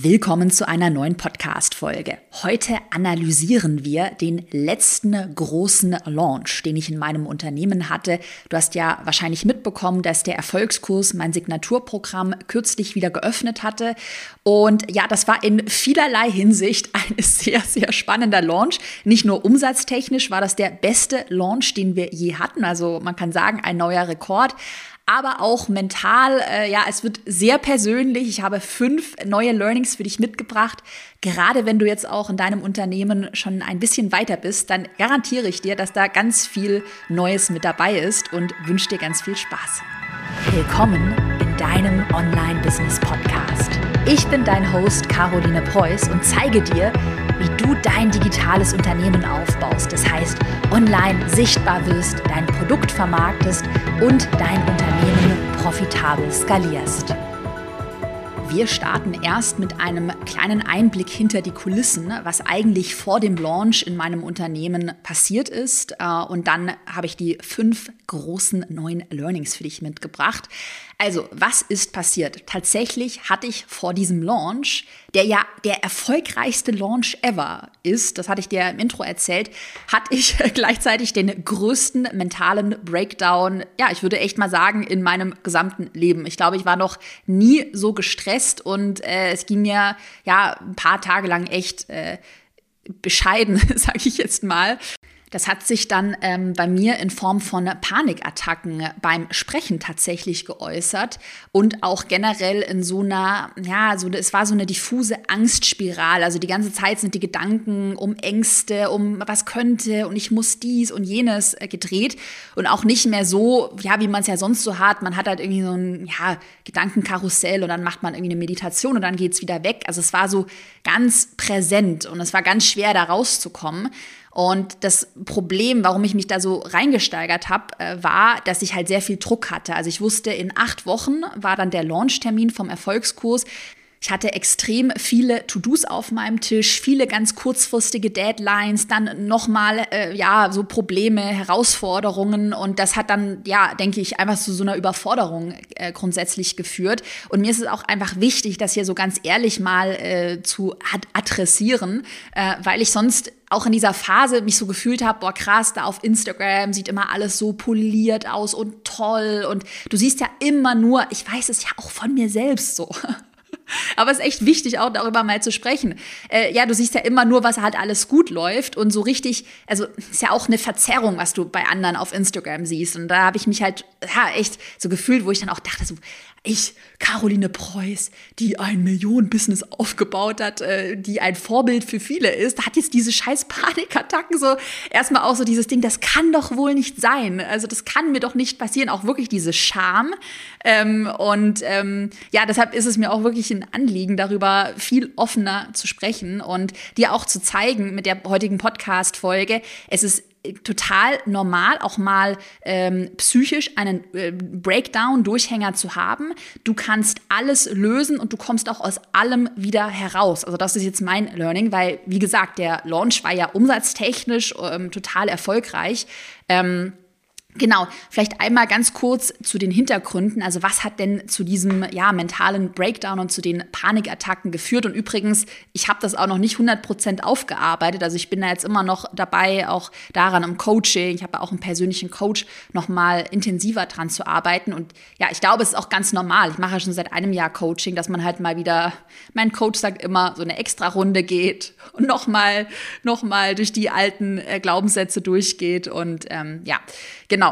Willkommen zu einer neuen Podcast-Folge. Heute analysieren wir den letzten großen Launch, den ich in meinem Unternehmen hatte. Du hast ja wahrscheinlich mitbekommen, dass der Erfolgskurs, mein Signaturprogramm, kürzlich wieder geöffnet hatte. Und ja, das war in vielerlei Hinsicht ein sehr, sehr spannender Launch. Nicht nur umsatztechnisch war das der beste Launch, den wir je hatten. Also man kann sagen, ein neuer Rekord aber auch mental. Äh, ja, es wird sehr persönlich. Ich habe fünf neue Learnings für dich mitgebracht. Gerade wenn du jetzt auch in deinem Unternehmen schon ein bisschen weiter bist, dann garantiere ich dir, dass da ganz viel Neues mit dabei ist und wünsche dir ganz viel Spaß. Willkommen in deinem Online-Business-Podcast. Ich bin dein Host Caroline Preuß und zeige dir, wie du dein digitales Unternehmen aufbaust. Das heißt, online sichtbar wirst, dein Produkt vermarktest und dein Unternehmen profitabel skalierst. Wir starten erst mit einem kleinen Einblick hinter die Kulissen, was eigentlich vor dem Launch in meinem Unternehmen passiert ist. Äh, und dann habe ich die fünf großen neuen Learnings für dich mitgebracht. Also, was ist passiert? Tatsächlich hatte ich vor diesem Launch, der ja der erfolgreichste Launch ever ist, das hatte ich dir im Intro erzählt, hatte ich gleichzeitig den größten mentalen Breakdown, ja, ich würde echt mal sagen, in meinem gesamten Leben. Ich glaube, ich war noch nie so gestresst und äh, es ging mir ja ein paar Tage lang echt äh, bescheiden, sage ich jetzt mal. Das hat sich dann ähm, bei mir in Form von Panikattacken beim Sprechen tatsächlich geäußert und auch generell in so einer, ja, so, es war so eine diffuse Angstspirale. Also die ganze Zeit sind die Gedanken um Ängste, um was könnte und ich muss dies und jenes äh, gedreht und auch nicht mehr so, ja, wie man es ja sonst so hat. Man hat halt irgendwie so ein, ja, Gedankenkarussell und dann macht man irgendwie eine Meditation und dann geht's wieder weg. Also es war so ganz präsent und es war ganz schwer, da rauszukommen. Und das Problem, warum ich mich da so reingesteigert habe, äh, war, dass ich halt sehr viel Druck hatte. Also ich wusste, in acht Wochen war dann der Launchtermin vom Erfolgskurs. Ich hatte extrem viele To-Dos auf meinem Tisch, viele ganz kurzfristige Deadlines, dann nochmal, äh, ja, so Probleme, Herausforderungen und das hat dann, ja, denke ich, einfach zu so einer Überforderung äh, grundsätzlich geführt. Und mir ist es auch einfach wichtig, das hier so ganz ehrlich mal äh, zu ad adressieren, äh, weil ich sonst auch in dieser Phase mich so gefühlt habe, boah krass, da auf Instagram sieht immer alles so poliert aus und toll und du siehst ja immer nur, ich weiß es ja auch von mir selbst so. Aber es ist echt wichtig, auch darüber mal zu sprechen. Äh, ja, du siehst ja immer nur, was halt alles gut läuft und so richtig, also ist ja auch eine Verzerrung, was du bei anderen auf Instagram siehst. Und da habe ich mich halt ja, echt so gefühlt, wo ich dann auch dachte, so, ich, Caroline Preuß, die ein Millionen-Business aufgebaut hat, äh, die ein Vorbild für viele ist, hat jetzt diese scheiß Panikattacken so erstmal auch so dieses Ding, das kann doch wohl nicht sein. Also das kann mir doch nicht passieren. Auch wirklich diese Scham. Ähm, und ähm, ja, deshalb ist es mir auch wirklich ein Anliegen, darüber viel offener zu sprechen und dir auch zu zeigen mit der heutigen Podcast-Folge, es ist total normal, auch mal ähm, psychisch einen äh, Breakdown, Durchhänger zu haben. Du kannst alles lösen und du kommst auch aus allem wieder heraus. Also das ist jetzt mein Learning, weil, wie gesagt, der Launch war ja umsatztechnisch ähm, total erfolgreich. Ähm, Genau, vielleicht einmal ganz kurz zu den Hintergründen. Also was hat denn zu diesem ja, mentalen Breakdown und zu den Panikattacken geführt? Und übrigens, ich habe das auch noch nicht 100% aufgearbeitet. Also ich bin da jetzt immer noch dabei, auch daran im Coaching. Ich habe auch einen persönlichen Coach, noch mal intensiver dran zu arbeiten. Und ja, ich glaube, es ist auch ganz normal. Ich mache ja schon seit einem Jahr Coaching, dass man halt mal wieder, mein Coach sagt immer, so eine extra Runde geht und noch mal, noch mal durch die alten äh, Glaubenssätze durchgeht. Und ähm, ja, Genau.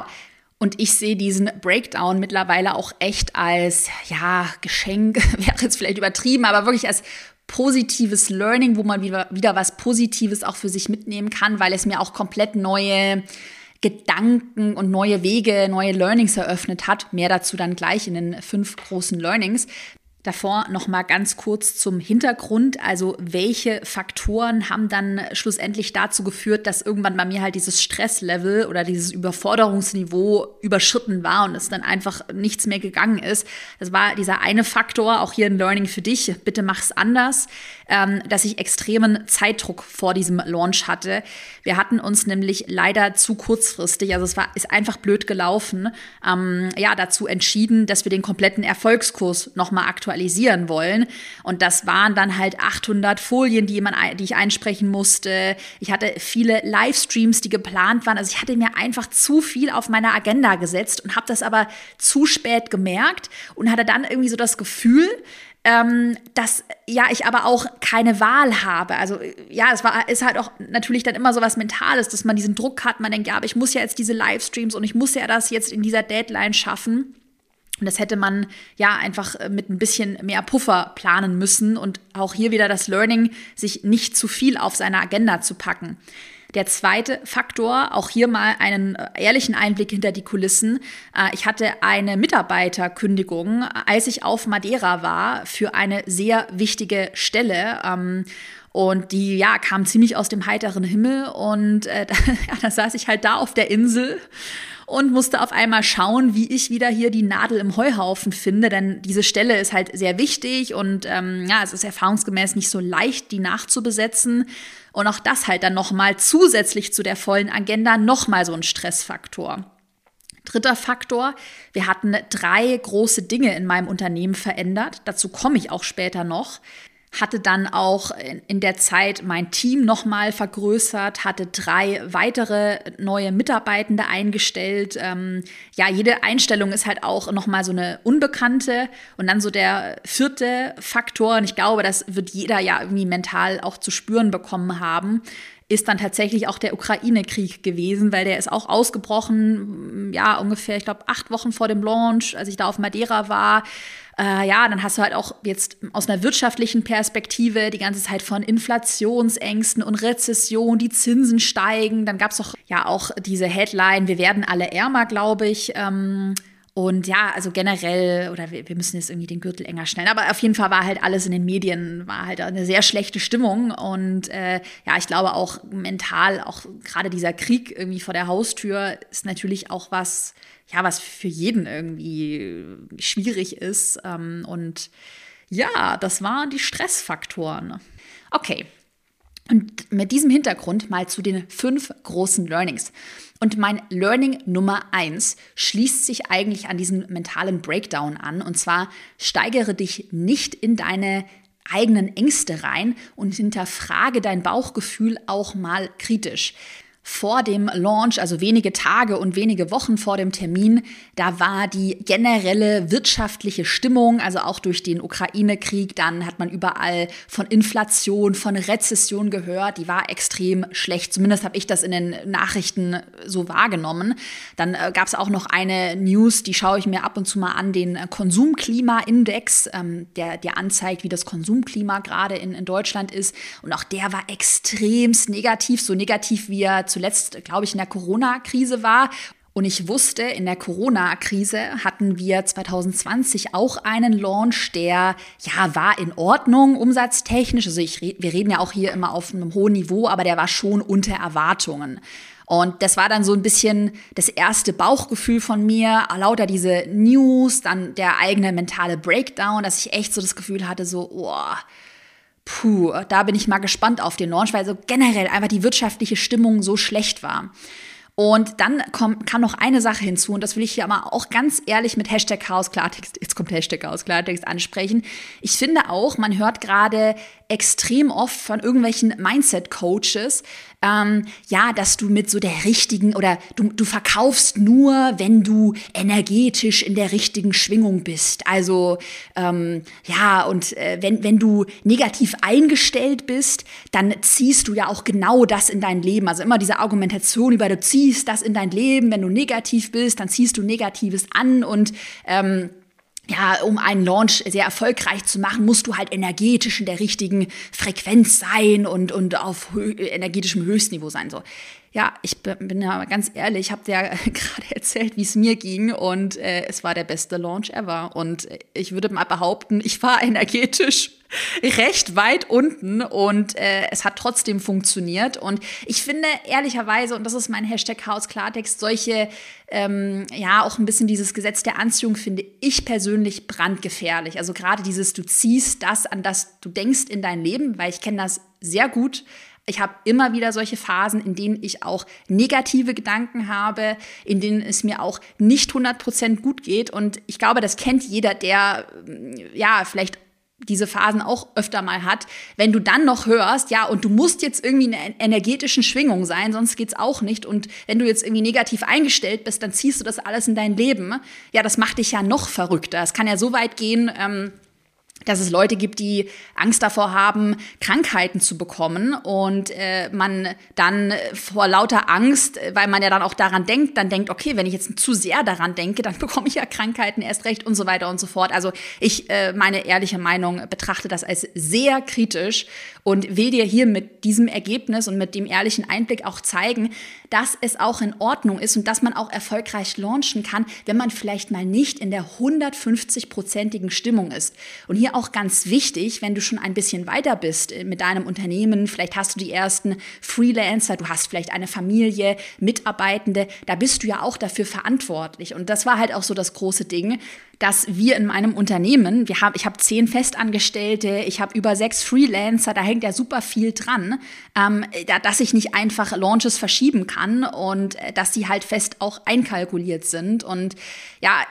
Und ich sehe diesen Breakdown mittlerweile auch echt als, ja, Geschenk, wäre jetzt vielleicht übertrieben, aber wirklich als positives Learning, wo man wieder, wieder was Positives auch für sich mitnehmen kann, weil es mir auch komplett neue Gedanken und neue Wege, neue Learnings eröffnet hat. Mehr dazu dann gleich in den fünf großen Learnings. Davor noch mal ganz kurz zum Hintergrund, also welche Faktoren haben dann schlussendlich dazu geführt, dass irgendwann bei mir halt dieses Stresslevel oder dieses Überforderungsniveau überschritten war und es dann einfach nichts mehr gegangen ist. Das war dieser eine Faktor, auch hier ein Learning für dich, bitte mach's anders, ähm, dass ich extremen Zeitdruck vor diesem Launch hatte. Wir hatten uns nämlich leider zu kurzfristig, also es war ist einfach blöd gelaufen, ähm, ja dazu entschieden, dass wir den kompletten Erfolgskurs noch mal aktualisieren wollen. Und das waren dann halt 800 Folien, die, man, die ich einsprechen musste. Ich hatte viele Livestreams, die geplant waren. Also ich hatte mir einfach zu viel auf meiner Agenda gesetzt und habe das aber zu spät gemerkt und hatte dann irgendwie so das Gefühl, ähm, dass ja ich aber auch keine Wahl habe. Also ja, es war ist halt auch natürlich dann immer so was Mentales, dass man diesen Druck hat. Man denkt, ja, aber ich muss ja jetzt diese Livestreams und ich muss ja das jetzt in dieser Deadline schaffen. Und das hätte man ja einfach mit ein bisschen mehr Puffer planen müssen und auch hier wieder das Learning, sich nicht zu viel auf seine Agenda zu packen. Der zweite Faktor, auch hier mal einen äh, ehrlichen Einblick hinter die Kulissen. Äh, ich hatte eine Mitarbeiterkündigung, als ich auf Madeira war, für eine sehr wichtige Stelle. Ähm, und die, ja, kam ziemlich aus dem heiteren Himmel. Und äh, ja, da saß ich halt da auf der Insel und musste auf einmal schauen, wie ich wieder hier die Nadel im Heuhaufen finde, denn diese Stelle ist halt sehr wichtig und ähm, ja, es ist erfahrungsgemäß nicht so leicht, die nachzubesetzen. Und auch das halt dann nochmal zusätzlich zu der vollen Agenda nochmal so ein Stressfaktor. Dritter Faktor, wir hatten drei große Dinge in meinem Unternehmen verändert. Dazu komme ich auch später noch hatte dann auch in der Zeit mein Team nochmal vergrößert, hatte drei weitere neue Mitarbeitende eingestellt. Ähm, ja, jede Einstellung ist halt auch nochmal so eine unbekannte. Und dann so der vierte Faktor, und ich glaube, das wird jeder ja irgendwie mental auch zu spüren bekommen haben, ist dann tatsächlich auch der Ukraine-Krieg gewesen, weil der ist auch ausgebrochen, ja, ungefähr, ich glaube, acht Wochen vor dem Launch, als ich da auf Madeira war. Äh, ja, dann hast du halt auch jetzt aus einer wirtschaftlichen Perspektive die ganze Zeit von Inflationsängsten und Rezession, die Zinsen steigen. Dann gab es doch ja auch diese Headline, wir werden alle ärmer, glaube ich. Ähm, und ja, also generell, oder wir, wir, müssen jetzt irgendwie den Gürtel enger schnellen. Aber auf jeden Fall war halt alles in den Medien, war halt eine sehr schlechte Stimmung. Und äh, ja, ich glaube auch mental, auch gerade dieser Krieg irgendwie vor der Haustür ist natürlich auch was, ja, was für jeden irgendwie schwierig ist. Ähm, und ja, das waren die Stressfaktoren. Okay. Und mit diesem Hintergrund mal zu den fünf großen Learnings. Und mein Learning Nummer eins schließt sich eigentlich an diesen mentalen Breakdown an. Und zwar steigere dich nicht in deine eigenen Ängste rein und hinterfrage dein Bauchgefühl auch mal kritisch vor dem Launch, also wenige Tage und wenige Wochen vor dem Termin, da war die generelle wirtschaftliche Stimmung, also auch durch den Ukraine-Krieg, dann hat man überall von Inflation, von Rezession gehört, die war extrem schlecht. Zumindest habe ich das in den Nachrichten so wahrgenommen. Dann äh, gab es auch noch eine News, die schaue ich mir ab und zu mal an, den Konsumklima-Index, ähm, der, der anzeigt, wie das Konsumklima gerade in, in Deutschland ist. Und auch der war extremst negativ, so negativ wie er zuletzt, glaube ich, in der Corona-Krise war. Und ich wusste, in der Corona-Krise hatten wir 2020 auch einen Launch, der ja war in Ordnung, umsatztechnisch. Also ich, wir reden ja auch hier immer auf einem hohen Niveau, aber der war schon unter Erwartungen. Und das war dann so ein bisschen das erste Bauchgefühl von mir, lauter diese News, dann der eigene mentale Breakdown, dass ich echt so das Gefühl hatte, so, oh, puh, da bin ich mal gespannt auf den Launch, weil so generell einfach die wirtschaftliche Stimmung so schlecht war. Und dann kommt, kam noch eine Sache hinzu, und das will ich hier aber auch ganz ehrlich mit Hashtag Chaos Klartext, jetzt kommt Hashtag Chaos Klartext ansprechen. Ich finde auch, man hört gerade extrem oft von irgendwelchen Mindset-Coaches, ähm, ja, dass du mit so der richtigen oder du, du verkaufst nur, wenn du energetisch in der richtigen Schwingung bist. Also ähm, ja, und äh, wenn, wenn du negativ eingestellt bist, dann ziehst du ja auch genau das in dein Leben. Also immer diese Argumentation über, du ziehst das in dein Leben, wenn du negativ bist, dann ziehst du Negatives an und ähm, ja, um einen Launch sehr erfolgreich zu machen, musst du halt energetisch in der richtigen Frequenz sein und, und auf hö energetischem Höchstniveau sein. So. Ja, ich bin ja ganz ehrlich, ich habe dir ja gerade erzählt, wie es mir ging und äh, es war der beste Launch ever. Und ich würde mal behaupten, ich war energetisch recht weit unten und äh, es hat trotzdem funktioniert. Und ich finde ehrlicherweise, und das ist mein Hashtag Haus Klartext, solche, ähm, ja, auch ein bisschen dieses Gesetz der Anziehung finde ich persönlich brandgefährlich. Also gerade dieses, du ziehst das, an das du denkst in dein Leben, weil ich kenne das sehr gut Ich habe immer wieder solche Phasen, in denen ich auch negative Gedanken habe, in denen es mir auch nicht 100% gut geht. Und ich glaube, das kennt jeder, der ja vielleicht diese Phasen auch öfter mal hat, wenn du dann noch hörst, ja, und du musst jetzt irgendwie in einer energetischen Schwingung sein, sonst geht's auch nicht. Und wenn du jetzt irgendwie negativ eingestellt bist, dann ziehst du das alles in dein Leben. Ja, das macht dich ja noch verrückter. Es kann ja so weit gehen, ähm, dass es Leute gibt, die Angst davor haben, Krankheiten zu bekommen und äh, man dann vor lauter Angst, weil man ja dann auch daran denkt, dann denkt, okay, wenn ich jetzt zu sehr daran denke, dann bekomme ich ja Krankheiten erst recht und so weiter und so fort. Also ich, äh, meine ehrliche Meinung, betrachte das als sehr kritisch und will dir hier mit diesem Ergebnis und mit dem ehrlichen Einblick auch zeigen, dass es auch in Ordnung ist und dass man auch erfolgreich launchen kann, wenn man vielleicht mal nicht in der 150-prozentigen Stimmung ist. Und hier auch ganz wichtig, wenn du schon ein bisschen weiter bist äh, mit deinem Unternehmen, vielleicht hast du die ersten Freelancer, du hast vielleicht eine Familie, Mitarbeitende, da bist du ja auch dafür verantwortlich. Und das war halt auch so das große Ding, dass wir in meinem Unternehmen, wir haben, ich habe zehn Festangestellte, ich habe über sechs Freelancer, da hängt ja super viel dran, ähm, dass ich nicht einfach Launches verschieben kann und äh, dass sie halt fest auch einkalkuliert sind. Und ja,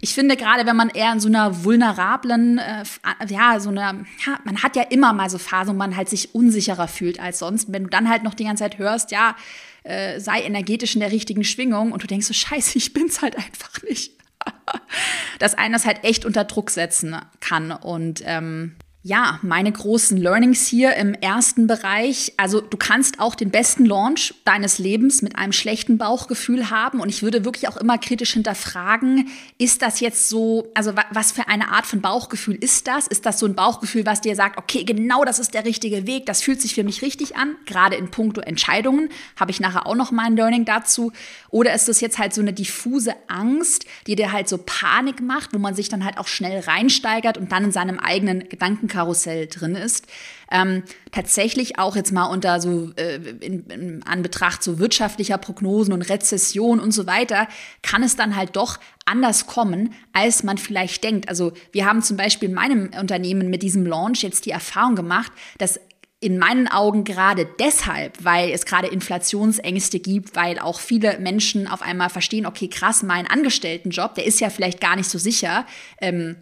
ich finde gerade, wenn man eher in so einer vulnerablen, äh, ja, so einer, ja, man hat ja immer mal so Phasen, wo man halt sich unsicherer fühlt als sonst. Wenn du dann halt noch die ganze Zeit hörst, ja, äh, sei energetisch in der richtigen Schwingung und du denkst so, scheiße, ich bin's halt einfach nicht dass einen das halt echt unter Druck setzen kann. Und ähm, ja, meine großen Learnings hier im ersten Bereich. Also du kannst auch den besten Launch deines Lebens mit einem schlechten Bauchgefühl haben. Und ich würde wirklich auch immer kritisch hinterfragen, ist das jetzt so, also was für eine Art von Bauchgefühl ist das? Ist das so ein Bauchgefühl, was dir sagt, okay, genau das ist der richtige Weg, das fühlt sich für mich richtig an, gerade in puncto Entscheidungen, habe ich nachher auch noch mein Learning dazu. Oder ist das jetzt halt so eine diffuse Angst, die dir halt so Panik macht, wo man sich dann halt auch schnell reinsteigert und dann in seinem eigenen Gedanken Karussell drin ist. Ähm, tatsächlich auch jetzt mal unter so äh, in, in Anbetracht so wirtschaftlicher Prognosen und Rezession und so weiter, kann es dann halt doch anders kommen, als man vielleicht denkt. Also wir haben zum Beispiel in meinem Unternehmen mit diesem Launch jetzt die Erfahrung gemacht, dass in meinen Augen gerade deshalb, weil es gerade Inflationsängste gibt, weil auch viele Menschen auf einmal verstehen, okay, krass, mein Angestelltenjob, der ist ja vielleicht gar nicht so sicher. Ähm,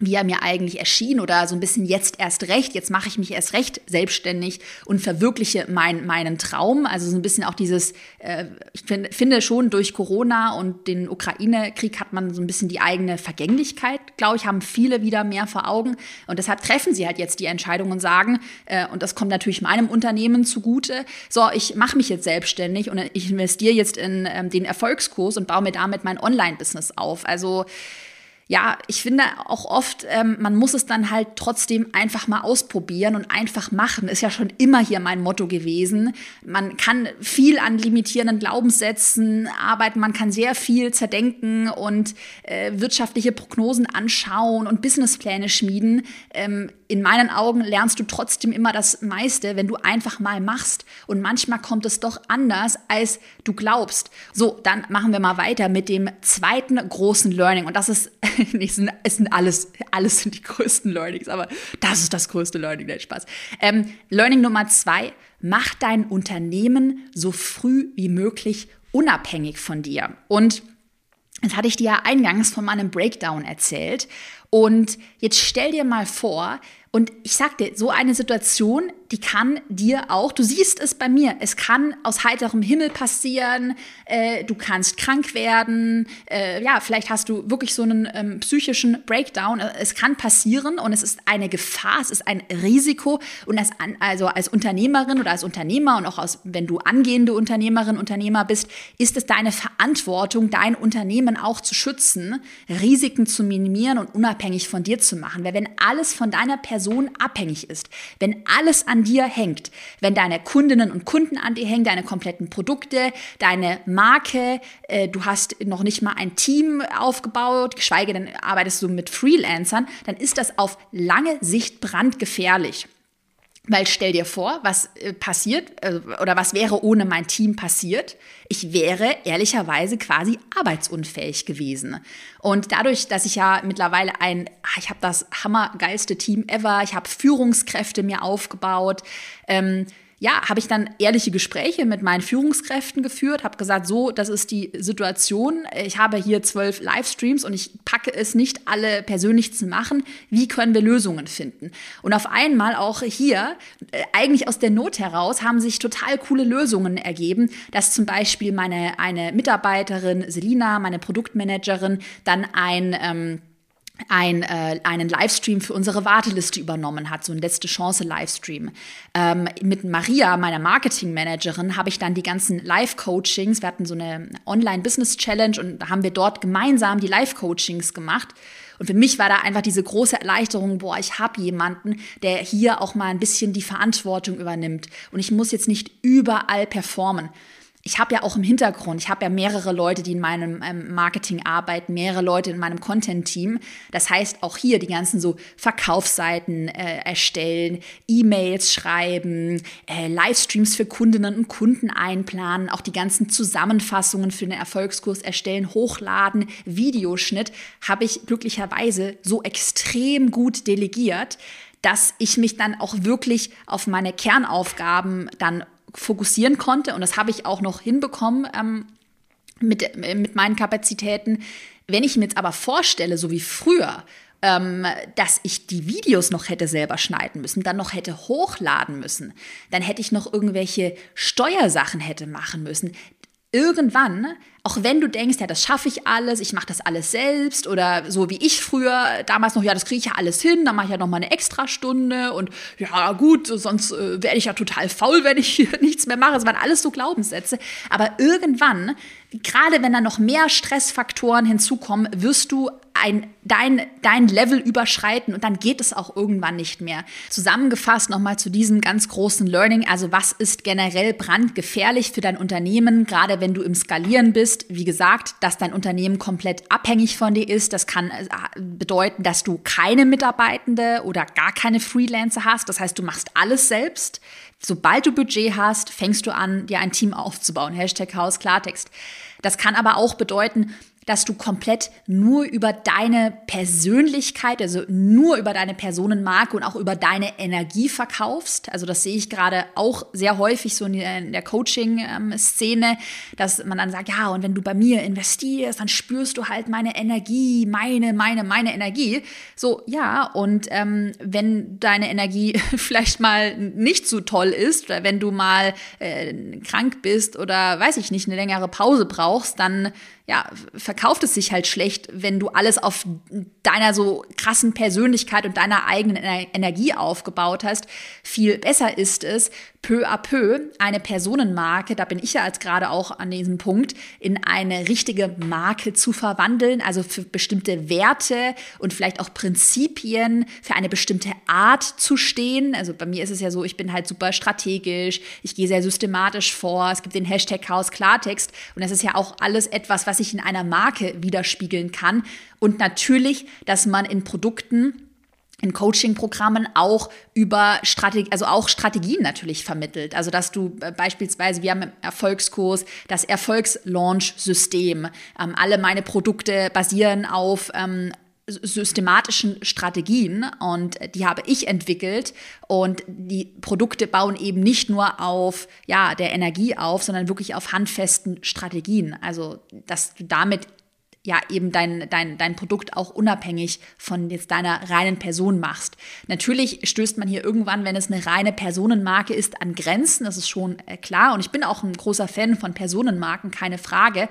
wie er mir eigentlich erschien oder so ein bisschen jetzt erst recht, jetzt mache ich mich erst recht selbstständig und verwirkliche mein, meinen Traum. Also so ein bisschen auch dieses, äh, ich find, finde schon durch Corona und den Ukraine-Krieg hat man so ein bisschen die eigene Vergänglichkeit, glaube ich, haben viele wieder mehr vor Augen. Und deshalb treffen sie halt jetzt die Entscheidung und sagen, äh, und das kommt natürlich meinem Unternehmen zugute, so, ich mache mich jetzt selbstständig und ich investiere jetzt in ähm, den Erfolgskurs und baue mir damit mein Online-Business auf. Also ja, ich finde auch oft, ähm, man muss es dann halt trotzdem einfach mal ausprobieren und einfach machen. Ist ja schon immer hier mein Motto gewesen. Man kann viel an limitierenden Glaubenssätzen arbeiten, man kann sehr viel zerdenken und äh, wirtschaftliche Prognosen anschauen und Businesspläne schmieden. Ähm, in meinen Augen lernst du trotzdem immer das meiste, wenn du einfach mal machst. Und manchmal kommt es doch anders, als du glaubst. So, dann machen wir mal weiter mit dem zweiten großen Learning. Und das ist, es sind, es sind alles, alles sind die größten Learnings, aber das ist das größte Learning, nein, Spaß. Ähm, Learning Nummer zwei, mach dein Unternehmen so früh wie möglich unabhängig von dir. Und das hatte ich dir ja eingangs von meinem Breakdown erzählt. Und jetzt stell dir mal vor, und ich sag dir, so eine Situation, die kann dir auch, du siehst es bei mir, es kann aus heiterem Himmel passieren, äh, du kannst krank werden, äh, ja, vielleicht hast du wirklich so einen ähm, psychischen Breakdown. Es kann passieren und es ist eine Gefahr, es ist ein Risiko. Und als, also als Unternehmerin oder als Unternehmer und auch als, wenn du angehende Unternehmerin, Unternehmer bist, ist es deine Verantwortung, dein Unternehmen auch zu schützen, Risiken zu minimieren und unabhängig von dir zu machen. Weil wenn alles von deiner Person Person abhängig ist, wenn alles an dir hängt, wenn deine Kundinnen und Kunden an dir hängen, deine kompletten Produkte, deine Marke, äh, du hast noch nicht mal ein Team aufgebaut, geschweige denn arbeitest du mit Freelancern, dann ist das auf lange Sicht brandgefährlich. Weil stell dir vor, was äh, passiert äh, oder was wäre ohne mein Team passiert. Ich wäre ehrlicherweise quasi arbeitsunfähig gewesen. Und dadurch, dass ich ja mittlerweile ein, ah, ich habe das hammergeilste Team ever, ich habe Führungskräfte mir aufgebaut, ähm, ja, habe ich dann ehrliche Gespräche mit meinen Führungskräften geführt, habe gesagt, so, das ist die Situation. Ich habe hier zwölf Livestreams und ich packe es nicht, alle persönlich zu machen. Wie können wir Lösungen finden? Und auf einmal auch hier, äh, eigentlich aus der Not heraus, haben sich total coole Lösungen ergeben, dass zum Beispiel meine eine Mitarbeiterin Selina, meine Produktmanagerin, dann ein ähm, ein, äh, einen Livestream für unsere Warteliste übernommen hat, so ein letzte Chance Livestream. Ähm, mit Maria, meiner Marketingmanagerin, habe ich dann die ganzen Live-Coachings, wir hatten so eine Online-Business-Challenge und haben wir dort gemeinsam die Live-Coachings gemacht. Und für mich war da einfach diese große Erleichterung, boah, ich habe jemanden, der hier auch mal ein bisschen die Verantwortung übernimmt. Und ich muss jetzt nicht überall performen ich habe ja auch im Hintergrund, ich habe ja mehrere Leute, die in meinem ähm, Marketing arbeiten, mehrere Leute in meinem Content-Team. Das heißt, auch hier die ganzen so Verkaufsseiten äh, erstellen, E-Mails schreiben, äh, Livestreams für Kundinnen und Kunden einplanen, auch die ganzen Zusammenfassungen für den Erfolgskurs erstellen, hochladen, Videoschnitt, habe ich glücklicherweise so extrem gut delegiert, dass ich mich dann auch wirklich auf meine Kernaufgaben dann fokussieren konnte. Und das habe ich auch noch hinbekommen ähm, mit, mit meinen Kapazitäten. Wenn ich mir jetzt aber vorstelle, so wie früher, ähm, dass ich die Videos noch hätte selber schneiden müssen, dann noch hätte hochladen müssen, dann hätte ich noch irgendwelche Steuersachen hätte machen müssen. Irgendwann auch wenn du denkst, ja, das schaffe ich alles, ich mache das alles selbst oder so wie ich früher damals noch, ja, das kriege ich ja alles hin, dann mache ich ja noch mal eine Extrastunde und ja, gut, sonst äh, werde ich ja total faul, wenn ich hier nichts mehr mache. Das waren alles so Glaubenssätze. Aber irgendwann, gerade wenn da noch mehr Stressfaktoren hinzukommen, wirst du ein, dein, dein Level überschreiten und dann geht es auch irgendwann nicht mehr. Zusammengefasst nochmal zu diesem ganz großen Learning, also was ist generell brandgefährlich für dein Unternehmen, gerade wenn du im Skalieren bist, ist, wie gesagt, dass dein Unternehmen komplett abhängig von dir ist. Das kann äh, bedeuten, dass du keine Mitarbeitende oder gar keine Freelancer hast. Das heißt, du machst alles selbst. Sobald du Budget hast, fängst du an, dir ein Team aufzubauen. Hashtag Haus Klartext. Das kann aber auch bedeuten, dass du komplett nur über deine Persönlichkeit, also nur über deine Personenmarke und auch über deine Energie verkaufst. Also das sehe ich gerade auch sehr häufig so in der Coaching-Szene, dass man dann sagt, ja, und wenn du bei mir investierst, dann spürst du halt meine Energie, meine, meine, meine Energie. So, ja, und ähm, wenn deine Energie vielleicht mal nicht so toll ist, oder wenn du mal äh, krank bist oder weiß ich nicht, eine längere Pause brauchst, dann ja, verkauft es sich halt schlecht, wenn du alles auf deiner so krassen Persönlichkeit und deiner eigenen Energie aufgebaut hast. Viel besser ist es, peu à peu eine Personenmarke, da bin ich ja als gerade auch an diesem Punkt, in eine richtige Marke zu verwandeln, also für bestimmte Werte und vielleicht auch Prinzipien, für eine bestimmte Art zu stehen. Also bei mir ist es ja so, ich bin halt super strategisch, ich gehe sehr systematisch vor, es gibt den Hashtag Chaos Klartext und das ist ja auch alles etwas, was ich in einer Marke widerspiegeln kann. Und natürlich, dass man in Produkten in Coaching-Programmen auch über Strategie, also auch Strategien natürlich vermittelt. Also dass du äh, beispielsweise, wir haben im Erfolgskurs das Erfolgslaunch-System. Ähm, alle meine Produkte basieren auf ähm, systematischen Strategien und die habe ich entwickelt und die Produkte bauen eben nicht nur auf ja der Energie auf, sondern wirklich auf handfesten Strategien. Also dass du damit ja eben dein, dein, dein Produkt auch unabhängig von jetzt deiner reinen Person machst. Natürlich stößt man hier irgendwann, wenn es eine reine Personenmarke ist, an Grenzen, das ist schon äh, klar. Und ich bin auch ein großer Fan von Personenmarken, keine Frage.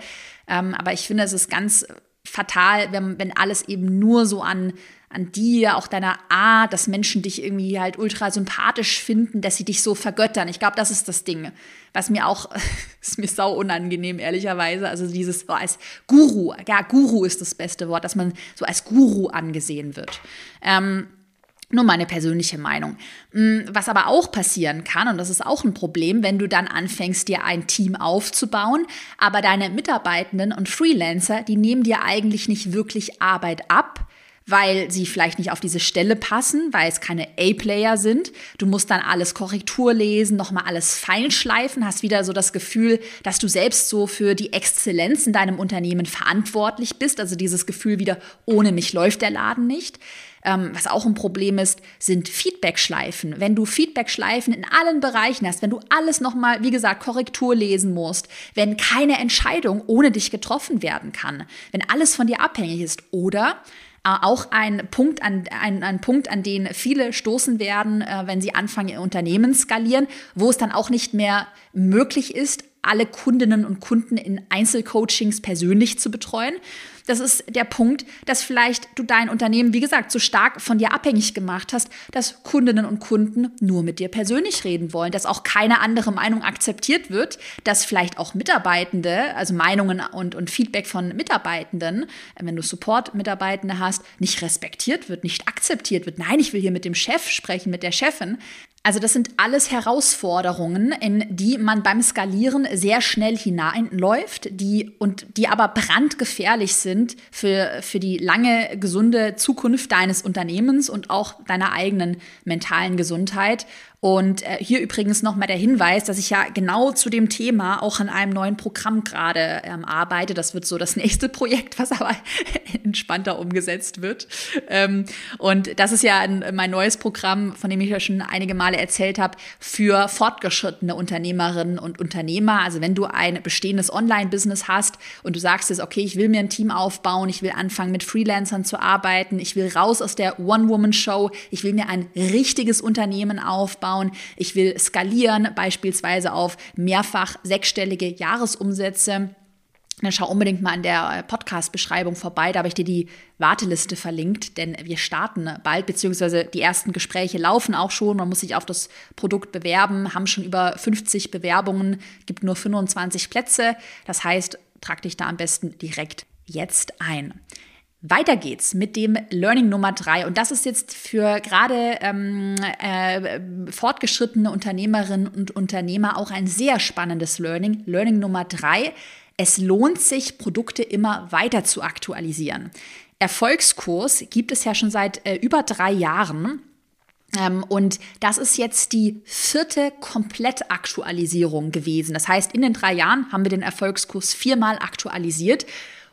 Ähm, aber ich finde, es ist ganz fatal, wenn, wenn alles eben nur so an an dir, auch deiner Art, dass Menschen dich irgendwie halt ultra sympathisch finden, dass sie dich so vergöttern. Ich glaube, das ist das Ding, was mir auch, ist mir sau unangenehm, ehrlicherweise. Also dieses so als Guru, ja, Guru ist das beste Wort, dass man so als Guru angesehen wird. Ähm, nur meine persönliche Meinung. Mm, was aber auch passieren kann, und das ist auch ein Problem, wenn du dann anfängst, dir ein Team aufzubauen, aber deine Mitarbeitenden und Freelancer, die nehmen dir eigentlich nicht wirklich Arbeit ab, weil sie vielleicht nicht auf diese Stelle passen, weil es keine A-Player sind. Du musst dann alles Korrektur lesen, nochmal alles feinschleifen, hast wieder so das Gefühl, dass du selbst so für die Exzellenz in deinem Unternehmen verantwortlich bist. Also dieses Gefühl wieder, ohne mich läuft der Laden nicht. Ähm, was auch ein Problem ist, sind Feedback-Schleifen. Wenn du Feedback-Schleifen in allen Bereichen hast, wenn du alles nochmal, wie gesagt, Korrektur lesen musst, wenn keine Entscheidung ohne dich getroffen werden kann, wenn alles von dir abhängig ist oder äh, auch ein Punkt, an, ein, ein Punkt, an den viele stoßen werden, äh, wenn sie anfangen, ihr Unternehmen skalieren, wo es dann auch nicht mehr möglich ist, alle Kundinnen und Kunden in Einzelcoachings persönlich zu betreuen. Das ist der Punkt, dass vielleicht du dein Unternehmen, wie gesagt, so stark von dir abhängig gemacht hast, dass Kundinnen und Kunden nur mit dir persönlich reden wollen, dass auch keine andere Meinung akzeptiert wird, dass vielleicht auch Mitarbeitende, also Meinungen und, und Feedback von Mitarbeitenden, äh, wenn du Support-Mitarbeitende hast, nicht respektiert wird, nicht akzeptiert wird. Nein, ich will hier mit dem Chef sprechen, mit der Chefin. Also das sind alles Herausforderungen, in die man beim Skalieren sehr schnell hineinläuft, die und die aber brandgefährlich sind für, für die lange gesunde Zukunft deines Unternehmens und auch deiner eigenen mentalen Gesundheit. Und äh, hier übrigens nochmal der Hinweis, dass ich ja genau zu dem Thema auch an einem neuen Programm gerade ähm, arbeite. Das wird so das nächste Projekt, was aber entspannter umgesetzt wird. Ähm, und das ist ja ein, mein neues Programm, von dem ich ja schon einige Male erzählt habe, für fortgeschrittene Unternehmerinnen und Unternehmer. Also wenn du ein bestehendes Online-Business hast und du sagst es, okay, ich will mir ein Team aufbauen, ich will anfangen mit Freelancern zu arbeiten, ich will raus aus der One-Woman-Show, ich will mir ein richtiges Unternehmen aufbauen aufbauen, ich will skalieren, beispielsweise auf mehrfach sechsstellige Jahresumsätze. Dann schau unbedingt mal in der Podcast-Beschreibung vorbei, da habe ich dir die Warteliste verlinkt, denn wir starten bald, beziehungsweise die ersten Gespräche laufen auch schon. Man muss sich auf das Produkt bewerben, haben schon über 50 Bewerbungen, gibt nur 25 Plätze. Das heißt, trag dich da am besten direkt jetzt ein. Weiter geht's mit dem Learning Nummer drei. Und das ist jetzt für gerade ähm, äh, fortgeschrittene Unternehmerinnen und Unternehmer auch ein sehr spannendes Learning. Learning Nummer drei. Es lohnt sich, Produkte immer weiter zu aktualisieren. Erfolgskurs gibt es ja schon seit äh, über drei Jahren. Ähm, und das ist jetzt die vierte Komplettaktualisierung gewesen. Das heißt, in den drei Jahren haben wir den Erfolgskurs viermal aktualisiert.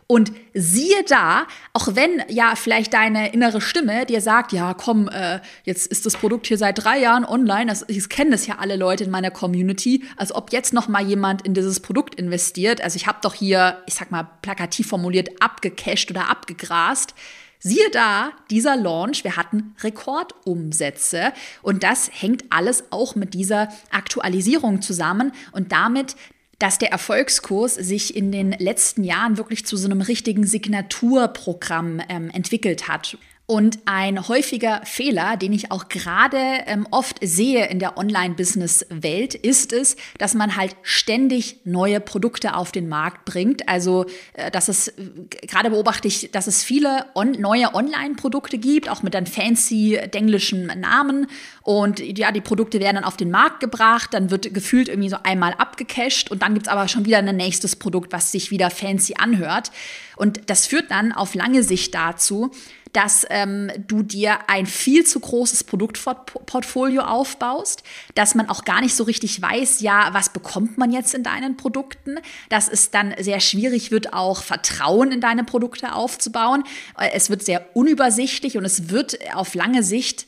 Und siehe da, auch wenn ja vielleicht deine innere Stimme dir sagt, ja komm, äh, jetzt ist das Produkt hier seit drei Jahren online, das, ich kenne das ja alle Leute in meiner Community, als ob jetzt noch mal jemand in dieses Produkt investiert. Also ich habe doch hier, ich sag mal plakativ formuliert, abgecasht oder abgegrast. Siehe da, dieser Launch, wir hatten Rekordumsätze und das hängt alles auch mit dieser Aktualisierung zusammen und damit, dass der Erfolgskurs sich in den letzten Jahren wirklich zu so einem richtigen Signaturprogramm ähm, entwickelt hat. Und ein häufiger Fehler, den ich auch gerade ähm, oft sehe in der Online-Business-Welt, ist es, dass man halt ständig neue Produkte auf den Markt bringt. Also, äh, dass es, äh, gerade beobachte ich, dass es viele on neue Online-Produkte gibt, auch mit einem fancy englischen Namen. Und ja, die Produkte werden dann auf den Markt gebracht, dann wird gefühlt irgendwie so einmal abgecached und dann gibt's aber schon wieder ein nächstes Produkt, was sich wieder fancy anhört. Und das führt dann auf lange Sicht dazu, dass ähm, du dir ein viel zu großes Produktportfolio aufbaust, dass man auch gar nicht so richtig weiß, ja, was bekommt man jetzt in deinen Produkten, dass es dann sehr schwierig wird, auch Vertrauen in deine Produkte aufzubauen. Äh, es wird sehr unübersichtlich und es wird auf lange Sicht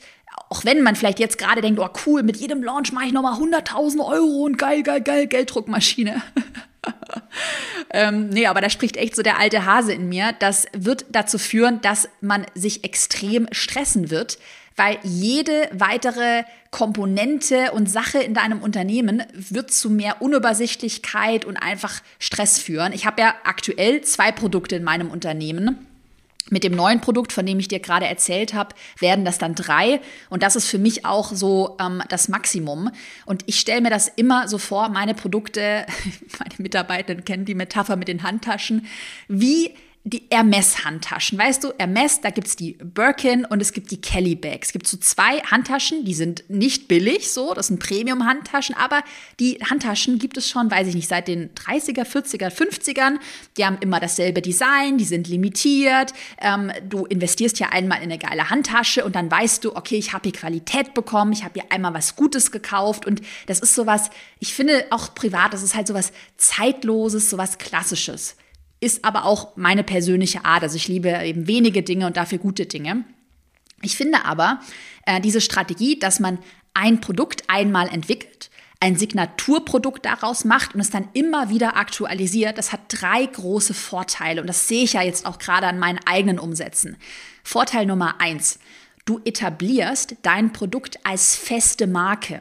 auch wenn man vielleicht jetzt gerade denkt, oh cool, mit jedem Launch mache ich nochmal 100.000 Euro und geil, geil, geil, Gelddruckmaschine. ähm, nee, aber da spricht echt so der alte Hase in mir. Das wird dazu führen, dass man sich extrem stressen wird, weil jede weitere Komponente und Sache in deinem Unternehmen wird zu mehr Unübersichtlichkeit und einfach Stress führen. Ich habe ja aktuell zwei Produkte in meinem Unternehmen. Mit dem neuen Produkt, von dem ich dir gerade erzählt habe, werden das dann drei. Und das ist für mich auch so ähm, das Maximum. Und ich stelle mir das immer so vor, meine Produkte, meine Mitarbeitenden kennen die Metapher mit den Handtaschen, wie die Hermes-Handtaschen. Weißt du, Hermes, da gibt es die Birkin und es gibt die Kelly Bag. Es gibt so zwei Handtaschen, die sind nicht billig, so, das sind Premium-Handtaschen, aber die Handtaschen gibt es schon, weiß ich nicht, seit den 30er, 40er, 50ern. Die haben immer dasselbe Design, die sind limitiert. Ähm, du investierst ja einmal in eine geile Handtasche und dann weißt du, okay, ich habe hier Qualität bekommen, ich habe hier einmal was Gutes gekauft und das ist sowas, ich finde auch privat, das ist halt sowas Zeitloses, sowas Klassisches ist aber auch meine persönliche Art. Also ich liebe eben wenige Dinge und dafür gute Dinge. Ich finde aber äh, diese Strategie, dass man ein Produkt einmal entwickelt, ein Signaturprodukt daraus macht und es dann immer wieder aktualisiert, das hat drei große Vorteile und das sehe ich ja jetzt auch gerade an meinen eigenen Umsätzen. Vorteil Nummer eins, du etablierst dein Produkt als feste Marke.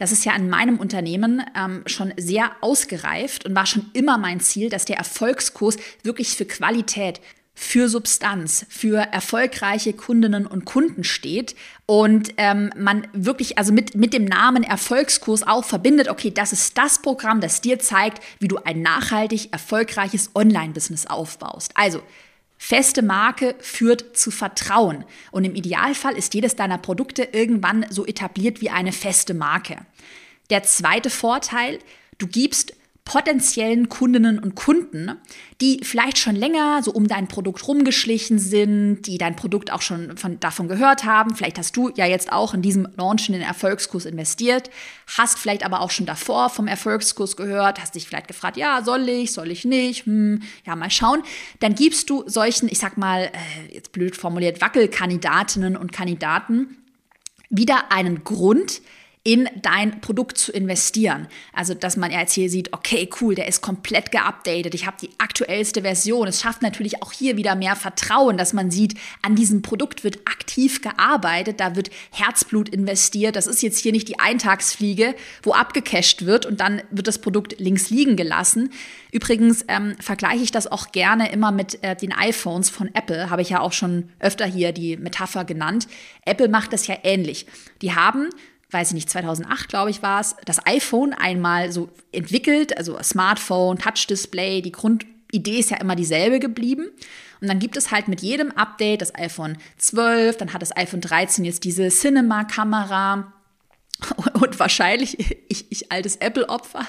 Das ist ja in meinem Unternehmen ähm, schon sehr ausgereift und war schon immer mein Ziel, dass der Erfolgskurs wirklich für Qualität, für Substanz, für erfolgreiche Kundinnen und Kunden steht und ähm, man wirklich also mit, mit dem Namen Erfolgskurs auch verbindet, okay, das ist das Programm, das dir zeigt, wie du ein nachhaltig erfolgreiches Online-Business aufbaust. Also Feste Marke führt zu Vertrauen. Und im Idealfall ist jedes deiner Produkte irgendwann so etabliert wie eine feste Marke. Der zweite Vorteil, du gibst potenziellen Kundinnen und Kunden, die vielleicht schon länger so um dein Produkt rumgeschlichen sind, die dein Produkt auch schon von, davon gehört haben. Vielleicht hast du ja jetzt auch in diesem Launch in den Erfolgskurs investiert, hast vielleicht aber auch schon davor vom Erfolgskurs gehört, hast dich vielleicht gefragt, ja, soll ich, soll ich nicht, hm, ja, mal schauen. Dann gibst du solchen, ich sag mal, äh, jetzt blöd formuliert, Wackelkandidatinnen und Kandidaten wieder einen Grund, in dein Produkt zu investieren. Also, dass man jetzt hier sieht, okay, cool, der ist komplett geupdatet, ich habe die aktuellste Version. Es schafft natürlich auch hier wieder mehr Vertrauen, dass man sieht, an diesem Produkt wird aktiv gearbeitet, da wird Herzblut investiert. Das ist jetzt hier nicht die Eintagsfliege, wo abgecasht wird und dann wird das Produkt links liegen gelassen. Übrigens ähm, vergleiche ich das auch gerne immer mit äh, den iPhones von Apple, habe ich ja auch schon öfter hier die Metapher genannt. Apple macht das ja ähnlich. Die haben weiß ich nicht, 2008 glaube ich war es, das iPhone einmal so entwickelt, also Smartphone, Touch-Display, die Grundidee ist ja immer dieselbe geblieben. Und dann gibt es halt mit jedem Update das iPhone 12, dann hat das iPhone 13 jetzt diese Cinema-Kamera, und wahrscheinlich, ich, ich altes Apple-Opfer,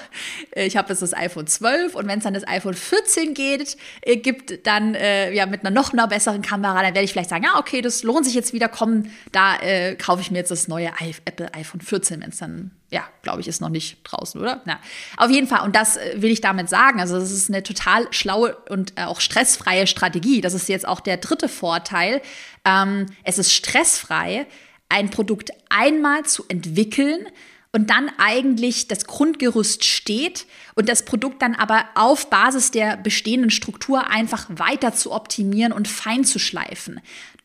äh, ich habe jetzt das iPhone 12 und wenn es dann das iPhone 14 geht, äh, gibt, dann äh, ja mit einer noch einer besseren Kamera, dann werde ich vielleicht sagen, ja, okay, das lohnt sich jetzt wieder, komm, da äh, kaufe ich mir jetzt das neue Apple iPhone 14, wenn es dann, ja, glaube ich, ist noch nicht draußen, oder? Na, auf jeden Fall, und das äh, will ich damit sagen, also das ist eine total schlaue und auch stressfreie Strategie. Das ist jetzt auch der dritte Vorteil. Ähm, es ist stressfrei, ein Produkt einmal zu entwickeln und dann eigentlich das Grundgerüst steht und das Produkt dann aber auf Basis der bestehenden Struktur einfach weiter zu optimieren und fein zu schleifen.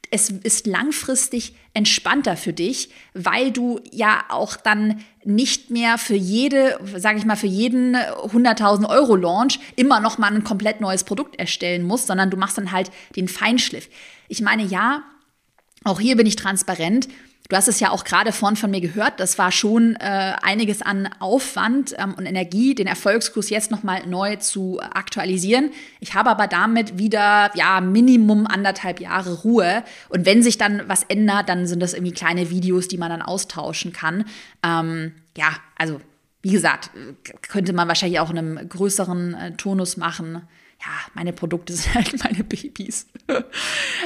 Es ist langfristig entspannter für dich, weil du ja auch dann nicht mehr für jede, sage ich mal, für jeden 100.000 Euro Launch immer noch mal ein komplett neues Produkt erstellen musst, sondern du machst dann halt den Feinschliff. Ich meine, ja, auch hier bin ich transparent. Du hast es ja auch gerade vorhin von mir gehört, das war schon äh, einiges an Aufwand ähm, und Energie, den Erfolgskurs jetzt nochmal neu zu aktualisieren. Ich habe aber damit wieder, ja, Minimum anderthalb Jahre Ruhe. Und wenn sich dann was ändert, dann sind das irgendwie kleine Videos, die man dann austauschen kann. Ähm, ja, also wie gesagt, könnte man wahrscheinlich auch in einem größeren äh, Tonus machen ja, meine Produkte sind halt meine Babys.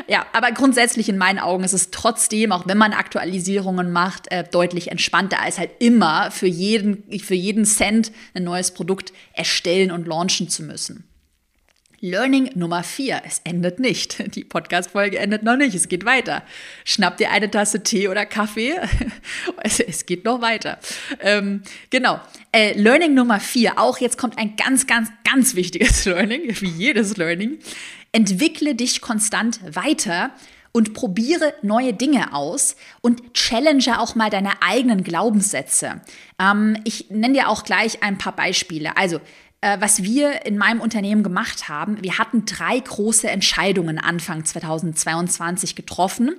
ja, aber grundsätzlich in meinen Augen ist es trotzdem, auch wenn man Aktualisierungen macht, äh, deutlich entspannter, als halt immer für jeden, für jeden Cent ein neues Produkt erstellen und launchen zu müssen. Learning Nummer vier. Es endet nicht. Die Podcast-Folge endet noch nicht. Es geht weiter. Schnapp dir eine Tasse Tee oder Kaffee. Es, geht noch weiter. Ähm, genau. Äh, Learning Nummer vier. Auch jetzt kommt ein ganz, ganz, ganz wichtiges Learning, wie jedes Learning. Entwickle dich konstant weiter und probiere neue Dinge aus und challenge auch mal deine eigenen Glaubenssätze. Ähm, ich nenne dir auch gleich ein paar Beispiele. Also was wir in meinem Unternehmen gemacht haben, wir hatten drei große Entscheidungen Anfang 2022 getroffen.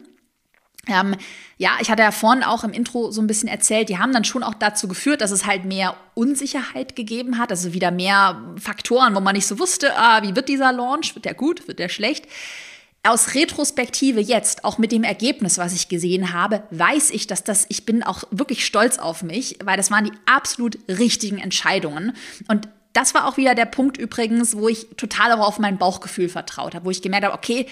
Ähm, ja, ich hatte ja vorhin auch im Intro so ein bisschen erzählt, die haben dann schon auch dazu geführt, dass es halt mehr Unsicherheit gegeben hat, also wieder mehr Faktoren, wo man nicht so wusste, ah, wie wird dieser Launch, wird der gut, wird der schlecht. Aus Retrospektive jetzt, auch mit dem Ergebnis, was ich gesehen habe, weiß ich, dass das, ich bin auch wirklich stolz auf mich, weil das waren die absolut richtigen Entscheidungen. Und das war auch wieder der Punkt übrigens, wo ich total auch auf mein Bauchgefühl vertraut habe, wo ich gemerkt habe, okay,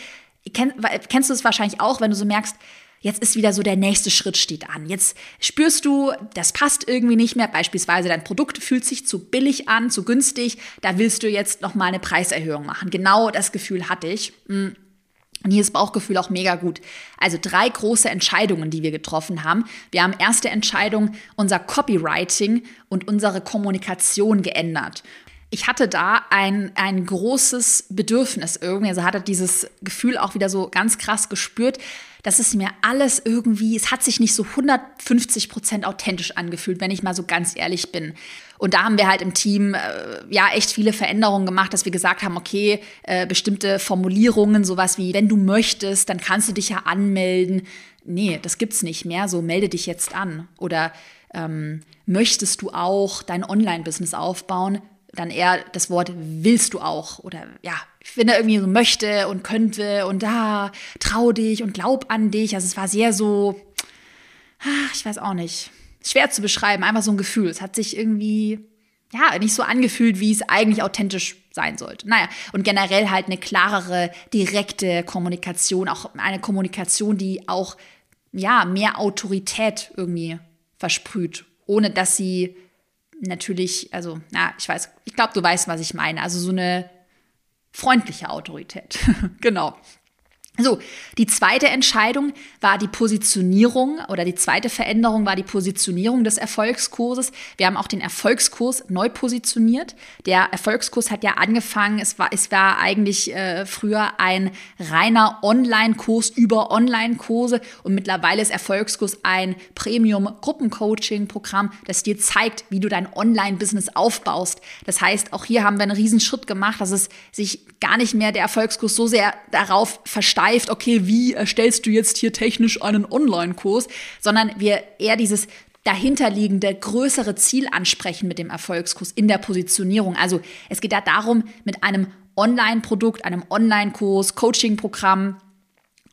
kenn, kennst du es wahrscheinlich auch, wenn du so merkst, jetzt ist wieder so der nächste Schritt steht an. Jetzt spürst du, das passt irgendwie nicht mehr. Beispielsweise dein Produkt fühlt sich zu billig an, zu günstig. Da willst du jetzt noch mal eine Preiserhöhung machen. Genau das Gefühl hatte ich. Und hier ist Bauchgefühl auch mega gut. Also drei große Entscheidungen, die wir getroffen haben. Wir haben erste Entscheidung, unser Copywriting und unsere Kommunikation geändert. Ich hatte da ein, ein großes Bedürfnis irgendwie, also hatte dieses Gefühl auch wieder so ganz krass gespürt, dass es mir alles irgendwie, es hat sich nicht so 150 Prozent authentisch angefühlt, wenn ich mal so ganz ehrlich bin. Und da haben wir halt im Team äh, ja echt viele Veränderungen gemacht, dass wir gesagt haben, okay, äh, bestimmte Formulierungen, sowas wie, wenn du möchtest, dann kannst du dich ja anmelden. Nee, das gibt's nicht mehr. So melde dich jetzt an. Oder ähm, möchtest du auch dein Online-Business aufbauen? Dann eher das Wort willst du auch oder ja, ich finde irgendwie so möchte und könnte und da ah, trau dich und glaub an dich. Also es war sehr so, ach, ich weiß auch nicht, schwer zu beschreiben, einfach so ein Gefühl. Es hat sich irgendwie ja nicht so angefühlt, wie es eigentlich authentisch sein sollte. Naja, und generell halt eine klarere, direkte Kommunikation, auch eine Kommunikation, die auch ja mehr Autorität irgendwie versprüht, ohne dass sie natürlich, also, na, ich weiß, ich glaube, du weißt, was ich meine. Also so eine freundliche Autorität. genau. So, die zweite Entscheidung war die Positionierung oder die zweite Veränderung war die Positionierung des Erfolgskurses. Wir haben auch den Erfolgskurs neu positioniert. Der Erfolgskurs hat ja angefangen, es war, es war eigentlich äh, früher ein reiner Online-Kurs über Online-Kurse und mittlerweile ist Erfolgskurs ein Premium-Gruppencoaching-Programm, das dir zeigt, wie du dein Online-Business aufbaust. Das heißt, auch hier haben wir einen riesen Schritt gemacht, dass es sich gar nicht mehr der Erfolgskurs so sehr darauf versteigt, greift, okay, wie erstellst du jetzt hier technisch einen Online-Kurs, sondern wir eher dieses dahinterliegende größere Ziel ansprechen mit dem Erfolgskurs in der Positionierung. Also es geht da darum, mit einem Online-Produkt, einem Online-Kurs, Coaching-Programm,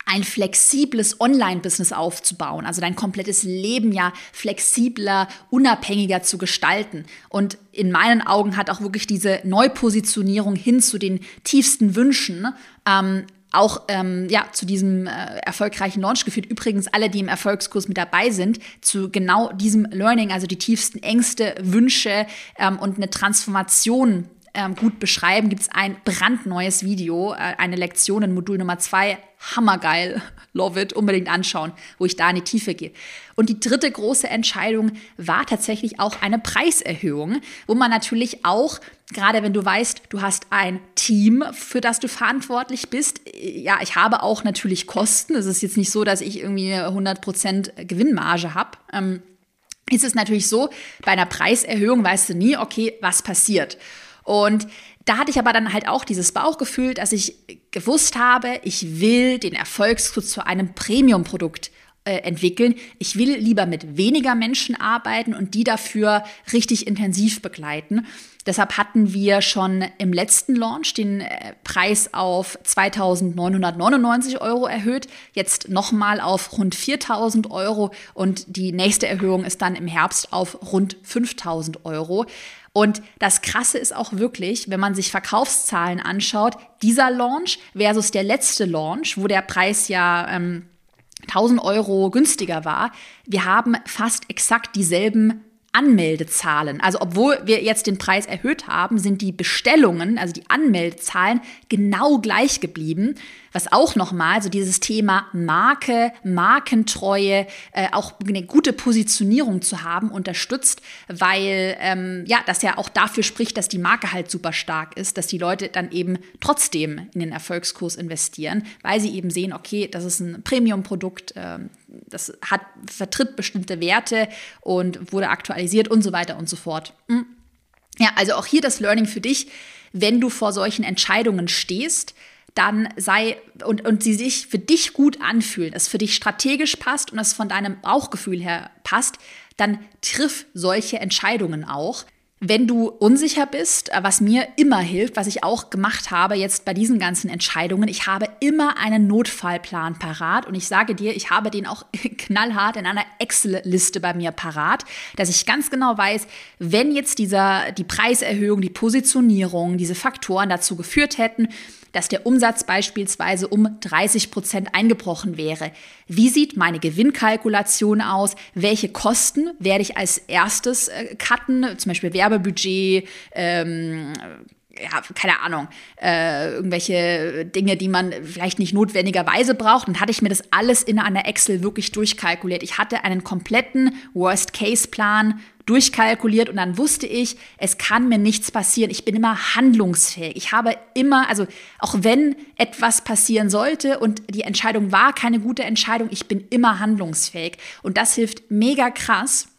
ein flexibles Online-Business aufzubauen, also dein komplettes Leben ja flexibler, unabhängiger zu gestalten. Und in meinen Augen hat auch wirklich diese Neupositionierung hin zu den tiefsten Wünschen ähm, auch ähm, ja, zu diesem äh, erfolgreichen Launch geführt. Übrigens, alle, die im Erfolgskurs mit dabei sind, zu genau diesem Learning, also die tiefsten Ängste, Wünsche ähm, und eine Transformation ähm, gut beschreiben, gibt es ein brandneues Video, äh, eine Lektion in Modul Nummer zwei. Hammergeil, love it, unbedingt anschauen, wo ich da in die Tiefe gehe. Und die dritte große Entscheidung war tatsächlich auch eine Preiserhöhung, wo man natürlich auch, gerade wenn du weißt, du hast ein Team, für das du verantwortlich bist, ja, ich habe auch natürlich Kosten. Es ist jetzt nicht so, dass ich irgendwie 100% Gewinnmarge habe. Ähm, ist es natürlich so, bei einer Preiserhöhung weißt du nie, okay, was passiert. Und da hatte ich aber dann halt auch dieses Bauchgefühl, dass ich gewusst habe, ich will den Erfolgskurs zu einem Premium-Produkt äh, entwickeln. Ich will lieber mit weniger Menschen arbeiten und die dafür richtig intensiv begleiten. Deshalb hatten wir schon im letzten Launch den äh, Preis auf 2.999 Euro erhöht, jetzt nochmal auf rund 4.000 Euro und die nächste Erhöhung ist dann im Herbst auf rund 5.000 Euro. Und das Krasse ist auch wirklich, wenn man sich Verkaufszahlen anschaut, dieser Launch versus der letzte Launch, wo der Preis ja ähm, 1000 Euro günstiger war, wir haben fast exakt dieselben Anmeldezahlen. Also obwohl wir jetzt den Preis erhöht haben, sind die Bestellungen, also die Anmeldezahlen genau gleich geblieben was auch nochmal so dieses Thema Marke, Markentreue, äh, auch eine gute Positionierung zu haben, unterstützt, weil ähm, ja, das ja auch dafür spricht, dass die Marke halt super stark ist, dass die Leute dann eben trotzdem in den Erfolgskurs investieren, weil sie eben sehen, okay, das ist ein Premium-Produkt, äh, das hat, vertritt bestimmte Werte und wurde aktualisiert und so weiter und so fort. Hm. Ja, also auch hier das Learning für dich, wenn du vor solchen Entscheidungen stehst, dann sei und, und sie sich für dich gut anfühlen, es für dich strategisch passt und es von deinem Bauchgefühl her passt, dann triff solche Entscheidungen auch. Wenn du unsicher bist, äh, was mir immer hilft, was ich auch gemacht habe jetzt bei diesen ganzen Entscheidungen, ich habe immer einen Notfallplan parat und ich sage dir, ich habe den auch knallhart in einer Excel-Liste bei mir parat, dass ich ganz genau weiß, wenn jetzt dieser, die Preiserhöhung, die Positionierung, diese Faktoren dazu geführt hätten, dass der Umsatz beispielsweise um 30 Prozent eingebrochen wäre. Wie sieht meine Gewinnkalkulation aus? Welche Kosten werde ich als erstes äh, cutten? Zum Beispiel Werbebudget, ähm, ja, keine Ahnung, äh, irgendwelche Dinge, die man vielleicht nicht notwendigerweise braucht. Und hatte ich mir das alles in einer Excel wirklich durchkalkuliert. Ich hatte einen kompletten Worst-Case-Plan durchkalkuliert und dann wusste ich, es kann mir nichts passieren. Ich bin immer handlungsfähig. Ich habe immer, also auch wenn etwas passieren sollte und die Entscheidung war keine gute Entscheidung, ich bin immer handlungsfähig. Und das hilft mega krass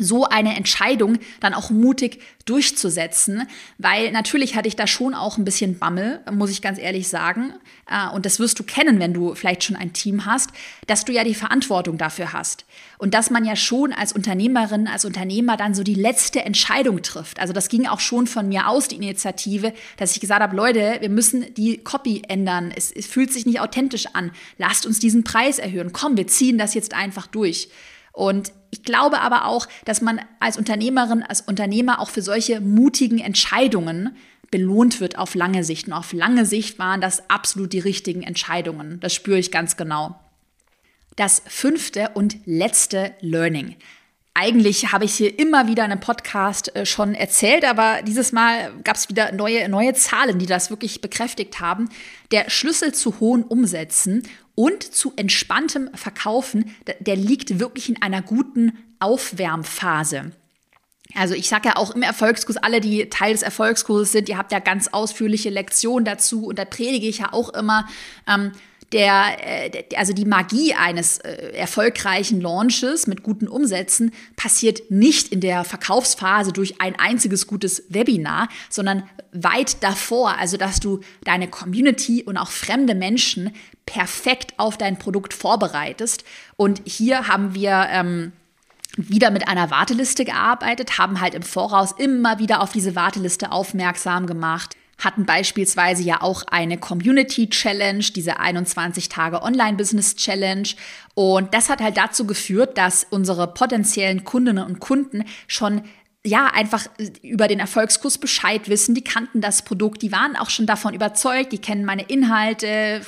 so eine Entscheidung dann auch mutig durchzusetzen, weil natürlich hatte ich da schon auch ein bisschen Bammel, muss ich ganz ehrlich sagen. Äh, und das wirst du kennen, wenn du vielleicht schon ein Team hast, dass du ja die Verantwortung dafür hast. Und dass man ja schon als Unternehmerin, als Unternehmer dann so die letzte Entscheidung trifft. Also das ging auch schon von mir aus, die Initiative, dass ich gesagt habe, Leute, wir müssen die Copy ändern. Es, es fühlt sich nicht authentisch an. Lasst uns diesen Preis erhöhen. Komm, wir ziehen das jetzt einfach durch. Und ich glaube aber auch, dass man als Unternehmerin, als Unternehmer auch für solche mutigen Entscheidungen belohnt wird auf lange Sicht. Und auf lange Sicht waren das absolut die richtigen Entscheidungen. Das spüre ich ganz genau. Das fünfte und letzte Learning. Eigentlich habe ich hier immer wieder in einem Podcast äh, schon erzählt, aber dieses Mal gab es wieder neue, neue Zahlen, die das wirklich bekräftigt haben. Der Schlüssel zu hohen Umsätzen und zu entspanntem Verkaufen, der liegt wirklich in einer guten Aufwärmphase. Also ich sage ja auch im Erfolgskurs, alle, die Teil des Erfolgskurses sind, ihr habt ja ganz ausführliche Lektionen dazu und da predige ich ja auch immer, ähm, der, äh, also die Magie eines äh, erfolgreichen Launches mit guten Umsätzen passiert nicht in der Verkaufsphase durch ein einziges gutes Webinar, sondern weit davor. Also, dass du deine Community und auch fremde Menschen perfekt auf dein Produkt vorbereitest. Und hier haben wir ähm, wieder mit einer Warteliste gearbeitet, haben halt im Voraus immer wieder auf diese Warteliste aufmerksam gemacht hatten beispielsweise ja auch eine Community Challenge, diese 21 Tage Online-Business Challenge. Und das hat halt dazu geführt, dass unsere potenziellen Kundinnen und Kunden schon ja, einfach über den Erfolgskurs Bescheid wissen. Die kannten das Produkt, die waren auch schon davon überzeugt, die kennen meine Inhalte.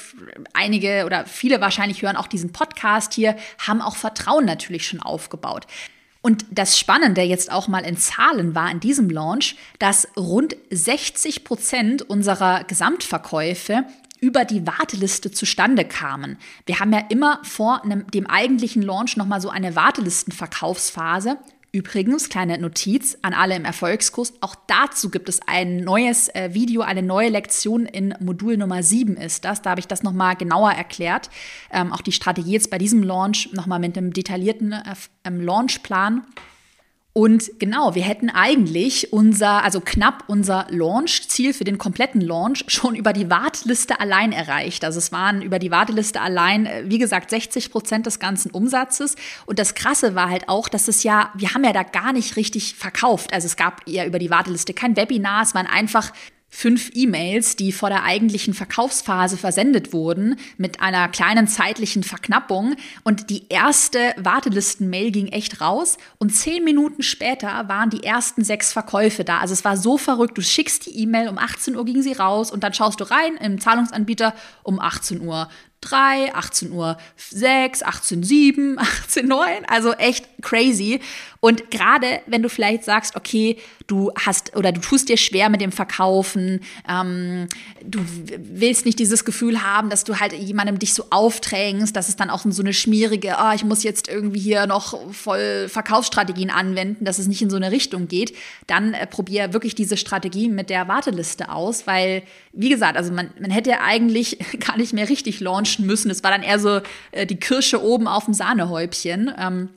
Einige oder viele wahrscheinlich hören auch diesen Podcast hier, haben auch Vertrauen natürlich schon aufgebaut. Und das Spannende jetzt auch mal in Zahlen war in diesem Launch, dass rund 60 Prozent unserer Gesamtverkäufe über die Warteliste zustande kamen. Wir haben ja immer vor dem eigentlichen Launch nochmal so eine Wartelistenverkaufsphase Übrigens, kleine Notiz an alle im Erfolgskurs, auch dazu gibt es ein neues äh, Video, eine neue Lektion in Modul Nummer 7 ist das. Da habe ich das nochmal genauer erklärt. Ähm, auch die Strategie jetzt bei diesem Launch nochmal mit einem detaillierten äh, ähm, Launchplan. Und genau, wir hätten eigentlich unser, also knapp unser Launch-Ziel für den kompletten Launch schon über die Warteliste allein erreicht. Also es waren über die Warteliste allein, äh, wie gesagt, 60 Prozent des ganzen Umsatzes. Und das Krasse war halt auch, dass es ja, wir haben ja da gar nicht richtig verkauft. Also es gab ja über die Warteliste kein Webinar, es waren einfach fünf E-Mails, die vor der eigentlichen Verkaufsphase versendet wurden, mit einer kleinen zeitlichen Verknappung. Und die erste Wartelisten-Mail ging echt raus. Und zehn Minuten später waren die ersten sechs Verkäufe da. Also es war so verrückt. Du schickst die E-Mail, um 18 Uhr ging sie raus und dann schaust du rein im Zahlungsanbieter um 18 Uhr 3, 18 Uhr 6, 18 7, 18 9, also echt crazy. Und gerade wenn du vielleicht sagst, okay, du hast oder du tust dir schwer mit dem Verkaufen, ähm, du willst nicht dieses Gefühl haben, dass du halt jemandem dich so aufdrängst, dass es dann auch so eine schmierige, oh, ich muss jetzt irgendwie hier noch voll Verkaufsstrategien anwenden, dass es nicht in so eine Richtung geht, dann äh, probier wirklich diese Strategie mit der Warteliste aus, weil, wie gesagt, also man, man hätte eigentlich gar nicht mehr richtig launchen müssen. Es war dann eher so äh, die Kirsche oben auf dem Sahnehäubchen. Ähm,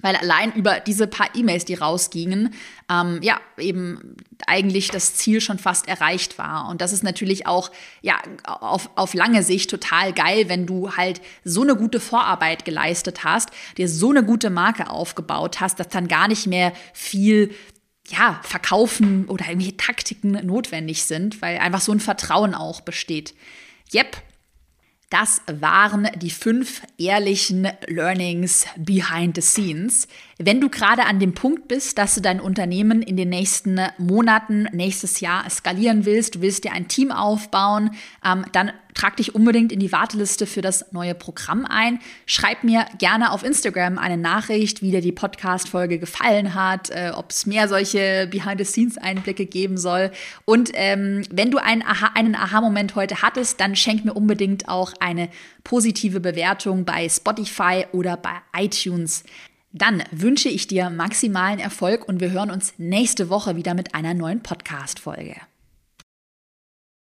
weil allein über diese paar E-Mails, die rausgingen, ähm, ja, eben eigentlich das Ziel schon fast erreicht war. Und das ist natürlich auch, ja, auf, auf lange Sicht total geil, wenn du halt so eine gute Vorarbeit geleistet hast, dir so eine gute Marke aufgebaut hast, dass dann gar nicht mehr viel ja, verkaufen oder irgendwelche Taktiken notwendig sind, weil einfach so ein Vertrauen auch besteht. Yep, das waren die fünf ehrlichen Learnings behind the scenes. Wenn du gerade an dem Punkt bist, dass du dein Unternehmen in den nächsten Monaten, nächstes Jahr skalieren willst, du willst dir ein Team aufbauen, ähm, dann trag dich unbedingt in die Warteliste für das neue Programm ein. Schreib mir gerne auf Instagram eine Nachricht, wie dir die Podcast-Folge gefallen hat, äh, ob es mehr solche Behind-the-Scenes-Einblicke geben soll. Und ähm, wenn du einen Aha, einen Aha-Moment heute hattest, dann schenk mir unbedingt auch eine positive Bewertung bei Spotify oder bei iTunes. Dann wünsche ich dir maximalen Erfolg und wir hören uns nächste Woche wieder mit einer neuen Podcast-Folge.